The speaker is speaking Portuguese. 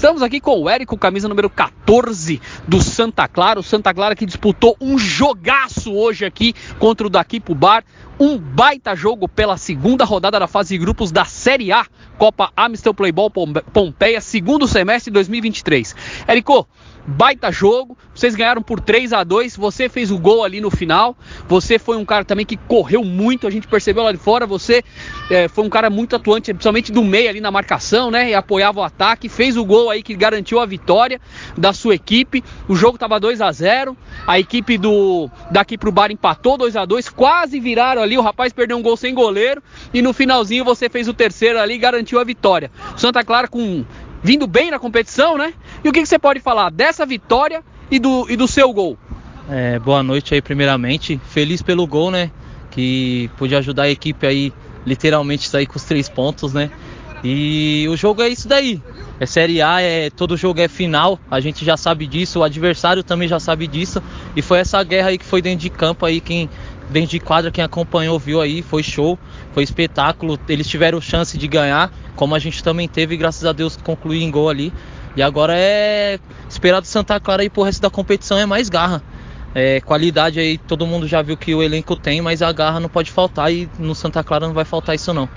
Estamos aqui com o Érico, camisa número 14 do Santa Clara. O Santa Clara que disputou um jogaço hoje aqui contra o daqui pro bar. Um baita jogo pela segunda rodada da fase de grupos da Série A, Copa Amistel Playball Pompeia, segundo semestre de 2023. Érico, baita jogo. Vocês ganharam por 3 a 2 Você fez o gol ali no final. Você foi um cara também que correu muito. A gente percebeu lá de fora. Você é, foi um cara muito atuante, principalmente do meio ali na marcação, né? E apoiava o ataque. Fez o gol aí que garantiu a vitória da sua equipe. O jogo tava 2 a 0 A equipe do daqui pro bar empatou 2 a 2 Quase viraram ali. O rapaz perdeu um gol sem goleiro. E no finalzinho você fez o terceiro ali e garantiu a vitória. Santa Clara com vindo bem na competição, né? E o que, que você pode falar dessa vitória e do, e do seu gol? É, boa noite aí, primeiramente. Feliz pelo gol, né? Que pude ajudar a equipe aí, literalmente, sair com os três pontos, né? E o jogo é isso daí. É Série A, é, todo jogo é final, a gente já sabe disso, o adversário também já sabe disso. E foi essa guerra aí que foi dentro de campo aí, quem dentro de quadra, quem acompanhou viu aí, foi show, foi espetáculo. Eles tiveram chance de ganhar, como a gente também teve, graças a Deus concluir em gol ali. E agora é esperar do Santa Clara aí pro resto da competição é mais garra. É, qualidade aí, todo mundo já viu que o elenco tem, mas a garra não pode faltar e no Santa Clara não vai faltar isso não.